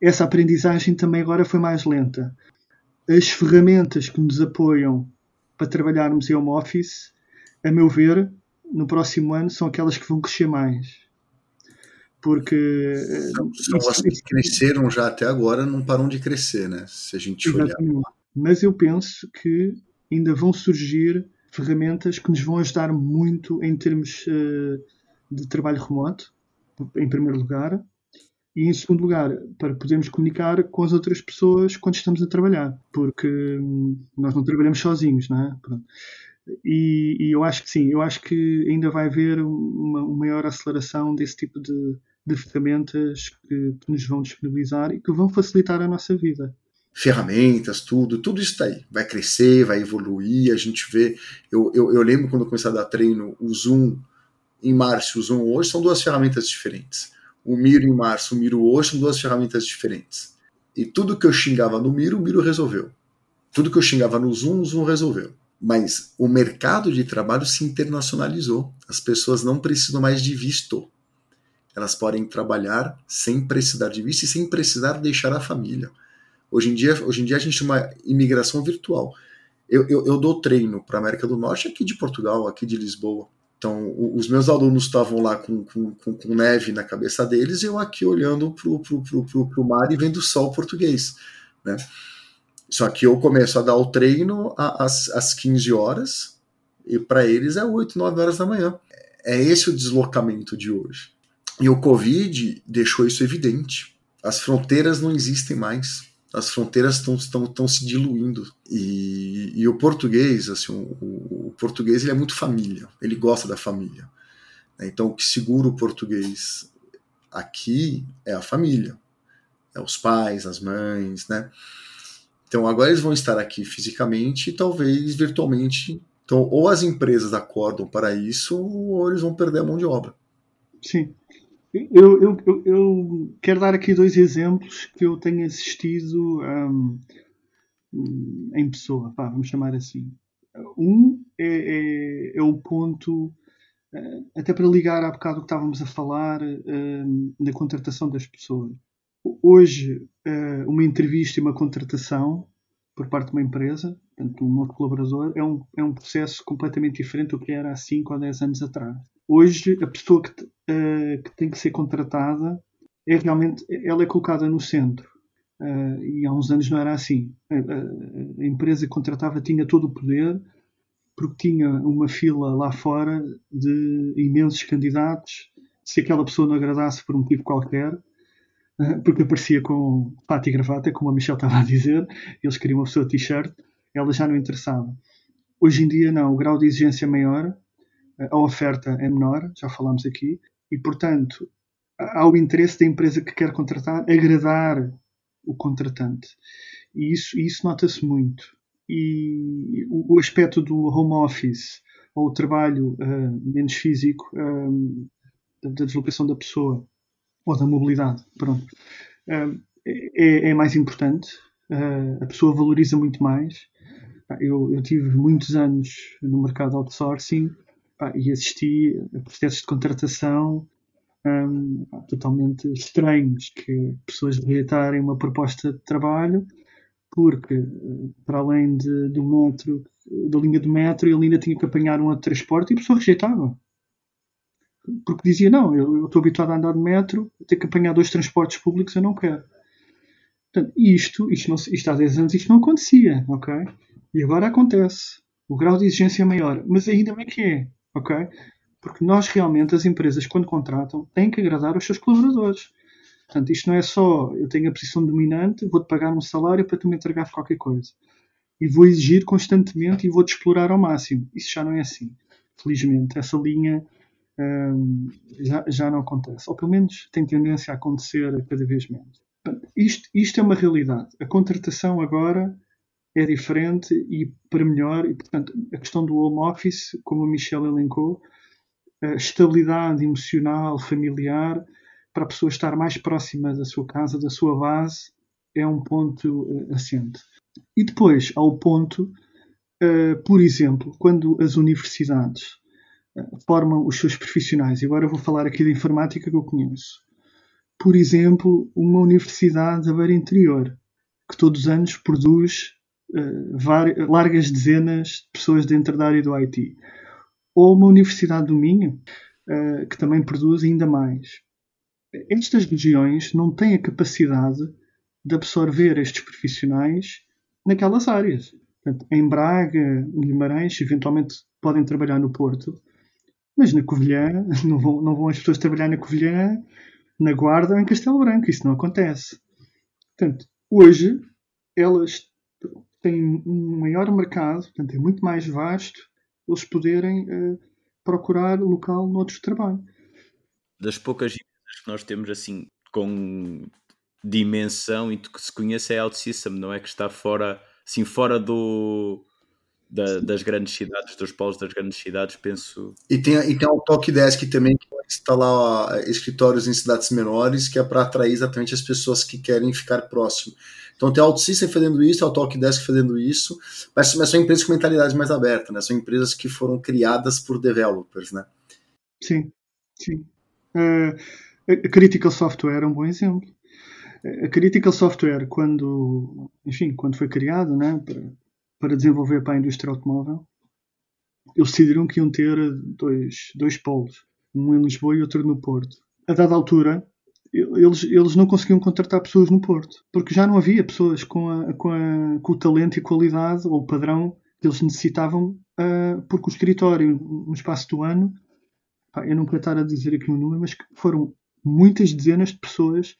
essa aprendizagem também agora foi mais lenta. As ferramentas que nos apoiam para trabalharmos em home office, a meu ver, no próximo ano são aquelas que vão crescer mais. Porque. Eh, são, são as que cresceram já até agora, não param de crescer, né? Se a gente olhar. Mas eu penso que ainda vão surgir ferramentas que nos vão ajudar muito em termos uh, de trabalho remoto, em primeiro lugar, e em segundo lugar, para podermos comunicar com as outras pessoas quando estamos a trabalhar, porque hum, nós não trabalhamos sozinhos, não é? Pronto. E, e, eu acho que sim, eu acho que ainda vai haver uma, uma maior aceleração desse tipo de, de ferramentas que, que, nos vão disponibilizar e que vão facilitar a nossa vida. Ferramentas, tudo, tudo isso daí. Vai crescer, vai evoluir, a gente vê. Eu, eu, eu lembro quando eu comecei a dar treino, o Zoom em março e o Zoom hoje são duas ferramentas diferentes. O Miro em março, o Miro hoje são duas ferramentas diferentes. E tudo que eu xingava no Miro, o Miro resolveu. Tudo que eu xingava no Zoom, o Zoom resolveu. Mas o mercado de trabalho se internacionalizou. As pessoas não precisam mais de visto. Elas podem trabalhar sem precisar de visto e sem precisar deixar a família. Hoje em dia, hoje em dia a gente uma imigração virtual. Eu, eu, eu dou treino para a América do Norte aqui de Portugal, aqui de Lisboa. Então, os meus alunos estavam lá com, com, com, com neve na cabeça deles e eu aqui olhando para o mar e vendo o sol português. Né? Só que eu começo a dar o treino às, às 15 horas e para eles é 8, 9 horas da manhã. É esse o deslocamento de hoje. E o Covid deixou isso evidente. As fronteiras não existem mais. As fronteiras estão se diluindo. E, e, o português, assim, o, o, português ele é muito família. Ele gosta da família. Então, o que segura o português aqui é a família. É os pais, as mães, né? Então agora eles vão estar aqui fisicamente e talvez virtualmente. Então, ou as empresas acordam para isso, ou eles vão perder a mão de obra. Sim. Eu, eu, eu, eu quero dar aqui dois exemplos que eu tenho assistido um, em pessoa, pá, vamos chamar assim. Um é, é, é, o ponto, eh, até para ligar há bocado que estávamos a falar um, na contratação das pessoas hoje eh, uma entrevista e uma contratação por parte de uma empresa, portanto, um outro colaborador, é um, é um processo completamente diferente do que era há 5 ou 10 anos atrás. Hoje, a pessoa que, uh, que tem que ser contratada é realmente, ela é colocada no centro. Uh, e há uns anos não era assim. A, a, a, empresa que contratava tinha todo o poder, porque tinha uma fila lá fora de imensos candidatos. Se aquela pessoa não agradasse por um motivo qualquer, porque aparecia com fato e gravata, como a Michelle estava a dizer, eles queriam uma pessoa t-shirt, ela já não interessava. Hoje em dia, não, o grau de exigência é maior, a oferta é menor, já falámos aqui, e portanto há o interesse da empresa que quer contratar agradar o contratante. E isso, isso nota-se muito. E o, o, aspecto do home office ou o trabalho uh, menos físico uh, da deslocação da pessoa ou da mobilidade, pronto, é, é mais importante. a pessoa valoriza muito mais. Eu, eu tive muitos anos no mercado outsourcing e assisti a processos de contratação um, totalmente estranhos, que pessoas rejeitarem uma proposta de trabalho porque, para além de, do metro, da linha do metro, ele ainda tinha que apanhar um outro transporte e a pessoa rejeitava porque dizia: Não, eu, estou habituado a andar de metro, ter que apanhar dois transportes públicos, eu não quero. Portanto, isto, isto, não, isto há 10 anos isto não acontecia, ok? E agora acontece. O grau de exigência é maior, mas ainda bem que é, ok? Porque nós realmente, as empresas, quando contratam, têm que agradar os seus colaboradores. Portanto, isto não é só eu tenho a posição dominante, vou-te pagar um salário para tu me entregar qualquer coisa. E vou exigir constantemente e vou-te explorar ao máximo. Isso já não é assim. Felizmente, essa linha um, já, já não acontece. Ou pelo menos tem tendência a acontecer cada vez menos. Isto, isto é uma realidade. A contratação agora é diferente e para melhor. E, portanto, a questão do home office, como a Michelle elencou, a estabilidade emocional, familiar, para a pessoa estar mais próxima da sua casa, da sua base, é um ponto uh, assente. E depois há o ponto, uh, por exemplo, quando as universidades formam os seus profissionais. E agora vou falar aqui da informática que eu conheço. Por exemplo, uma universidade da Beira Interior, que todos os anos produz uh, largas dezenas de pessoas dentro da área do IT. Ou uma universidade do Minho, uh, que também produz ainda mais. Estas regiões não têm a capacidade de absorver estes profissionais naquelas áreas. Portanto, em Braga, Guimarães, eventualmente podem trabalhar no Porto, mas na Covilhã, não vão, não vão as pessoas trabalhar na Covilhã, na Guarda ou em Castelo Branco. Isso não acontece. Portanto, hoje, elas têm um maior mercado, portanto, é muito mais vasto eles poderem uh, procurar local no outro trabalho. Das poucas empresas que nós temos assim com dimensão e que se conhece é a OutSystem, não é que está fora, assim, fora do, da, das grandes cidades, dos polos das grandes cidades, penso. E tem, e tem o Talkdesk também, que lá escritórios em cidades menores, que é para atrair exatamente as pessoas que querem ficar próximo. Então tem a OutSystem fazendo isso, a Talkdesk fazendo isso, mas, mas são empresas com mentalidade mais aberta, né? São empresas que foram criadas por developers, né? Sim, sim. Uh, a Critical Software é um bom exemplo. A Critical Software, quando, enfim, quando foi criada, né, para, para desenvolver para a indústria automóvel, eles decidiram que iam ter dois, dois polos, um em Lisboa e outro no Porto. A dada altura, eles, eles não conseguiam contratar pessoas no Porto, porque já não havia pessoas com, a, com, a, com o talento e qualidade ou padrão que eles necessitavam, uh, porque o escritório, no espaço do ano, eu não quero estar a dizer aqui um número, mas foram muitas dezenas de pessoas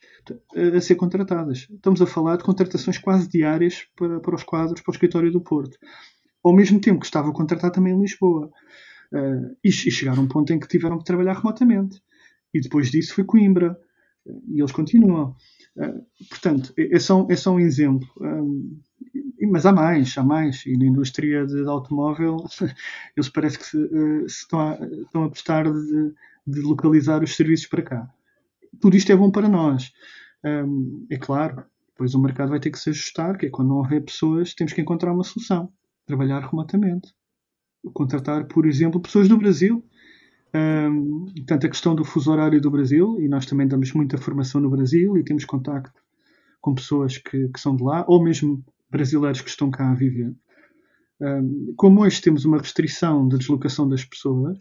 a, a ser contratadas. Estamos a falar de contratações quase diárias para, para os quadros, para o escritório do Porto. Ao mesmo tempo que estava a contratar também em Lisboa. Uh, e, e chegaram a um ponto em que tiveram que trabalhar remotamente. E depois disso foi Coimbra. E eles continuam. Uh, portanto, é, é, só, é só um exemplo. Mas há mais, há mais. E na indústria de, de automóvel, eles parece que se, uh, se estão, a, estão a apostar de, de localizar os serviços para cá tudo isto é bom para nós. Um, é claro, depois o mercado vai ter que se ajustar, que é quando não houver pessoas, temos que encontrar uma solução. Trabalhar remotamente. Contratar, por exemplo, pessoas do Brasil. Um, a questão do fuso horário do Brasil, e nós também damos muita formação no Brasil e temos contacto com pessoas que, que são de lá, ou mesmo brasileiros que estão cá a viver. Um, como hoje temos uma restrição de deslocação das pessoas,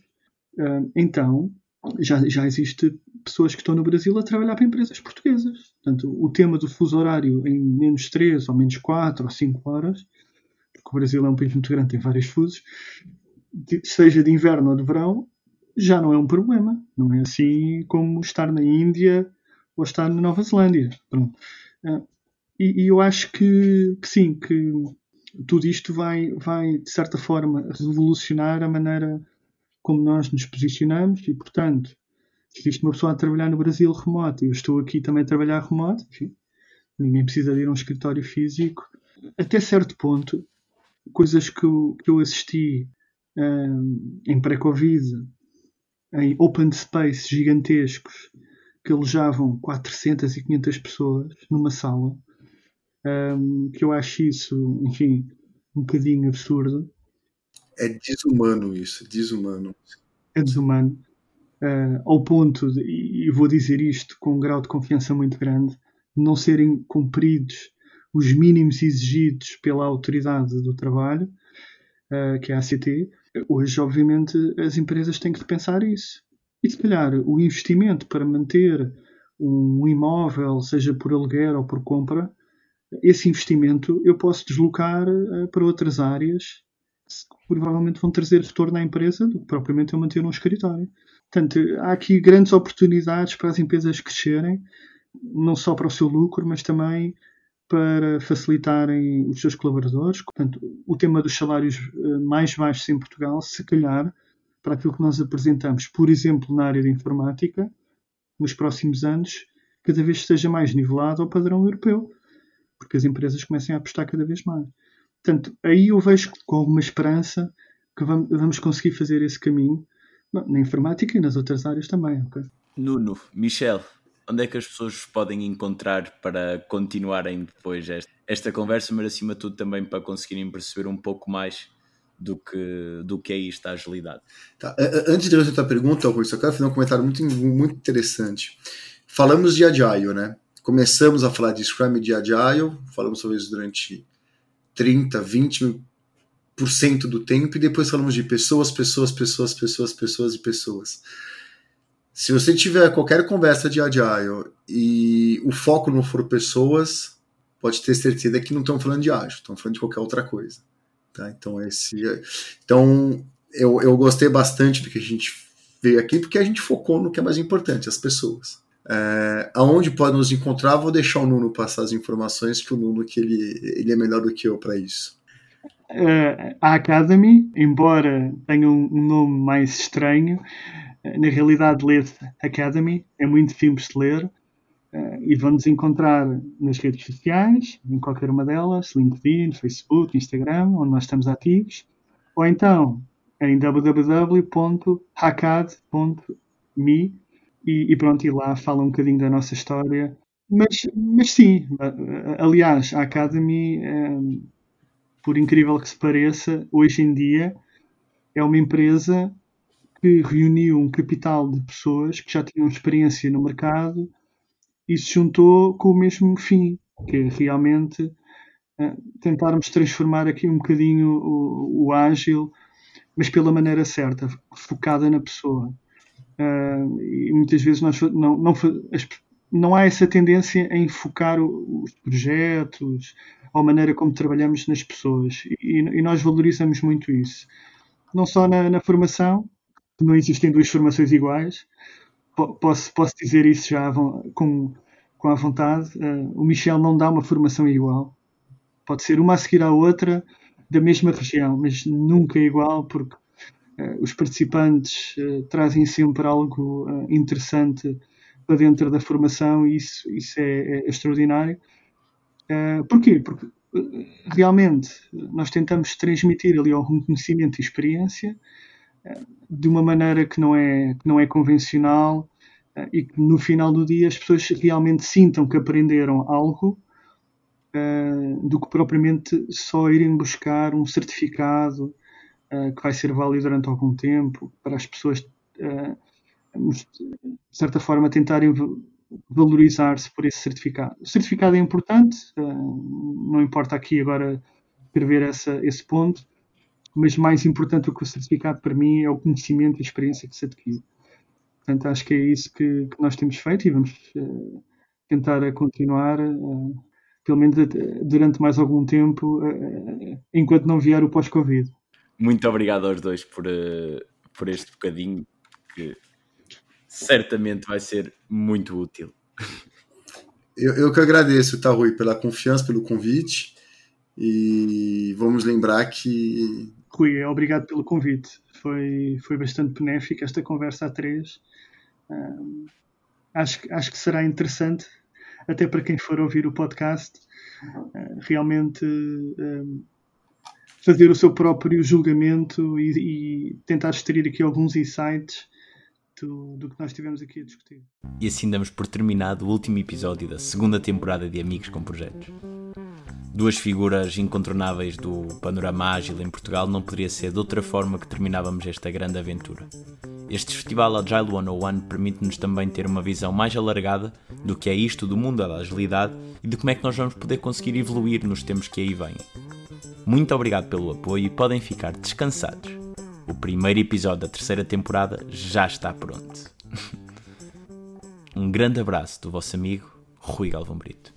um, então já, já existe pessoas que estão no Brasil a trabalhar para empresas portuguesas. Portanto, o tema do fuso horário em menos 3 ou menos 4 ou 5 horas, porque o Brasil é um país muito grande, tem vários fusos, seja de inverno ou de verão, já não é um problema. Não é assim como estar na Índia ou estar na Nova Zelândia. Pronto. Ah, e, e eu acho que, que, sim, que tudo isto vai, vai, de certa forma, revolucionar a maneira como nós nos posicionamos e, portanto, existe uma pessoa a trabalhar no Brasil remoto e eu estou aqui também a trabalhar remoto, enfim, ninguém precisa de ir a um escritório físico. Até certo ponto, coisas que eu, que eu assisti um, em pré-Covid, em open space gigantescos, que alojavam 400 e 500 pessoas numa sala, um, que eu acho isso, enfim, um bocadinho absurdo. É desumano isso, desumano. É desumano. Uh, ao ponto, de, e vou dizer isto com um grau de confiança muito grande, de não serem cumpridos os mínimos exigidos pela autoridade do trabalho, uh, que é a ACT. Hoje, obviamente, as empresas têm que repensar isso. E se calhar o investimento para manter um imóvel, seja por aluguer ou por compra, esse investimento eu posso deslocar uh, para outras áreas provavelmente vão trazer retorno à empresa do que propriamente eu manter um escritório. Portanto, há aqui grandes oportunidades para as empresas crescerem, não só para o seu lucro, mas também para facilitarem os seus colaboradores. Portanto, o tema dos salários eh, mais baixos em Portugal, se calhar, para aquilo que nós apresentamos, por exemplo, na área de informática, nos próximos anos, cada vez esteja mais nivelado ao padrão europeu, porque as empresas começam a apostar cada vez mais. Portanto, aí eu vejo com alguma esperança que vamos conseguir fazer esse caminho na informática e nas outras áreas também. Okay? Nuno, Michel, onde é que as pessoas podem encontrar para continuarem depois esta, esta conversa, mas acima de tudo também para conseguirem perceber um pouco mais do que, do que é isto a agilidade. Tá. Antes de eu fazer a pergunta, Rui, só quero fazer um comentário muito, muito interessante. Falamos de Agile, né? Começamos a falar de Scrum e de Agile, falamos sobre isso durante 30, 20% do tempo e depois falamos de pessoas, pessoas, pessoas, pessoas, pessoas e pessoas. Se você tiver qualquer conversa de Agile e o foco não for pessoas, pode ter certeza que não estão falando de Agile, estão falando de qualquer outra coisa. Tá? Então, esse, então eu, eu gostei bastante do que a gente veio aqui, porque a gente focou no que é mais importante, as pessoas. É, aonde pode nos encontrar, vou deixar o Nuno passar as informações, que o Nuno que ele, ele é melhor do que eu para isso. Uh, a Academy, embora tenha um, nome mais estranho, uh, na realidade lê-se Academy, é muito simples de ler. Uh, e vão-nos encontrar nas redes sociais, em qualquer uma delas, LinkedIn, Facebook, Instagram, onde nós estamos ativos, ou então em www.hackad.me e, e, pronto, e lá fala um bocadinho da nossa história. Mas, mas sim, aliás, a Academy, um, por incrível que se pareça, hoje em dia é uma empresa que reuniu um capital de pessoas que já tinham experiência no mercado e se juntou com o mesmo fim, que é realmente uh, tentarmos transformar aqui um bocadinho o, o ágil, mas pela maneira certa, focada na pessoa. Uh, e muitas vezes nós não, não, não há essa tendência em focar os projetos a maneira como trabalhamos nas pessoas. E, e nós valorizamos muito isso. Não só na, na, formação, não existem duas formações iguais. Posso, posso dizer isso já com, com a vontade. Uh, o Michel não dá uma formação igual. Pode ser uma a seguir à outra, da mesma região, mas nunca igual, porque uh, os participantes uh, trazem sempre algo interessante para dentro da formação e isso, isso é, é extraordinário. Uh, porquê? Porque uh, realmente nós tentamos transmitir ali algum conhecimento e experiência uh, de uma maneira que não é, que não é convencional e que no final do dia as pessoas realmente sintam que aprenderam algo do que propriamente só irem buscar um certificado que vai ser válido durante algum tempo para as pessoas de certa forma, tentarem valorizar-se por esse certificado. O certificado é importante, eh, não importa aqui agora escrever essa, esse ponto, mas mais importante do que o certificado para mim é o conhecimento e a experiência que se adquire. Portanto, acho que é isso que, que nós temos feito e vamos uh, tentar a continuar, uh, pelo menos durante mais algum tempo, uh, enquanto não vier o pós-Covid. Muito obrigado aos dois por, por este bocadinho que certamente vai ser muito útil. Eu, eu que agradeço, tá, Rui, pela confiança, pelo convite. E vamos lembrar que. Rui, obrigado pelo convite. Foi, foi bastante benéfica esta conversa a três. Um, acho, acho que será interessante, até para quem for ouvir o podcast, uh, realmente um, fazer o seu próprio julgamento e, e tentar extrair aqui alguns insights do, do, que nós tivemos aqui a discutir. E assim damos por terminado o último episódio da segunda temporada de Amigos com Projetos. Duas figuras incontornáveis do panorama ágil em Portugal não poderia ser de outra forma que terminávamos esta grande aventura. Este Festival Agile 101 permite-nos também ter uma visão mais alargada do que é isto do mundo da agilidade e de como é que nós vamos poder conseguir evoluir nos tempos que aí vêm. Muito obrigado pelo apoio e podem ficar descansados o primeiro episódio da terceira temporada já está pronto. Um grande abraço do vosso amigo Rui Galvão Brito.